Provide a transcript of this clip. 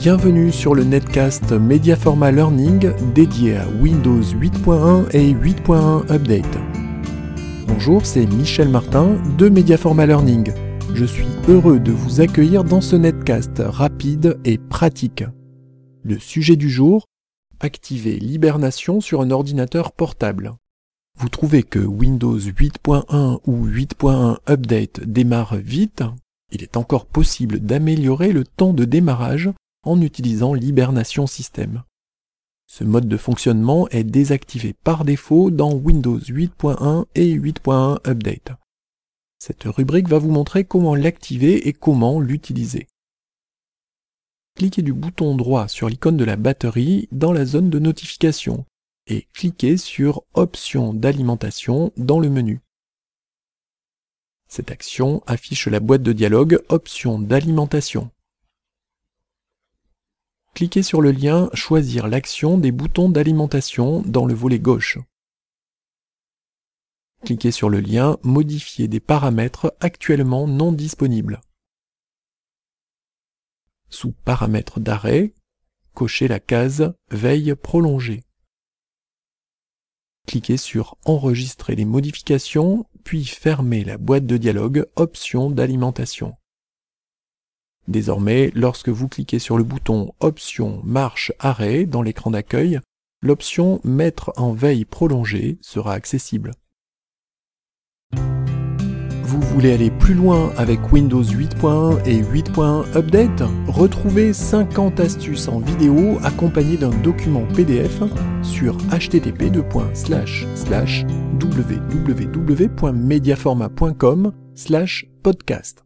Bienvenue sur le netcast Mediaforma Learning dédié à Windows 8.1 et 8.1 Update. Bonjour, c'est Michel Martin de Mediaforma Learning. Je suis heureux de vous accueillir dans ce netcast rapide et pratique. Le sujet du jour Activer l'hibernation sur un ordinateur portable. Vous trouvez que Windows 8.1 ou 8.1 Update démarre vite Il est encore possible d'améliorer le temps de démarrage en utilisant l'hibernation système. Ce mode de fonctionnement est désactivé par défaut dans Windows 8.1 et 8.1 Update. Cette rubrique va vous montrer comment l'activer et comment l'utiliser. Cliquez du bouton droit sur l'icône de la batterie dans la zone de notification et cliquez sur Options d'alimentation dans le menu. Cette action affiche la boîte de dialogue Options d'alimentation. Cliquez sur le lien Choisir l'action des boutons d'alimentation dans le volet gauche. Cliquez sur le lien Modifier des paramètres actuellement non disponibles. Sous Paramètres d'arrêt, cochez la case Veille prolongée. Cliquez sur Enregistrer les modifications, puis fermez la boîte de dialogue Options d'alimentation. Désormais, lorsque vous cliquez sur le bouton Options Marche Arrêt dans l'écran d'accueil, l'option Mettre en veille prolongée sera accessible. Vous voulez aller plus loin avec Windows 8.1 et 8.1 Update? Retrouvez 50 astuces en vidéo accompagnées d'un document PDF sur http www.mediaforma.com podcast.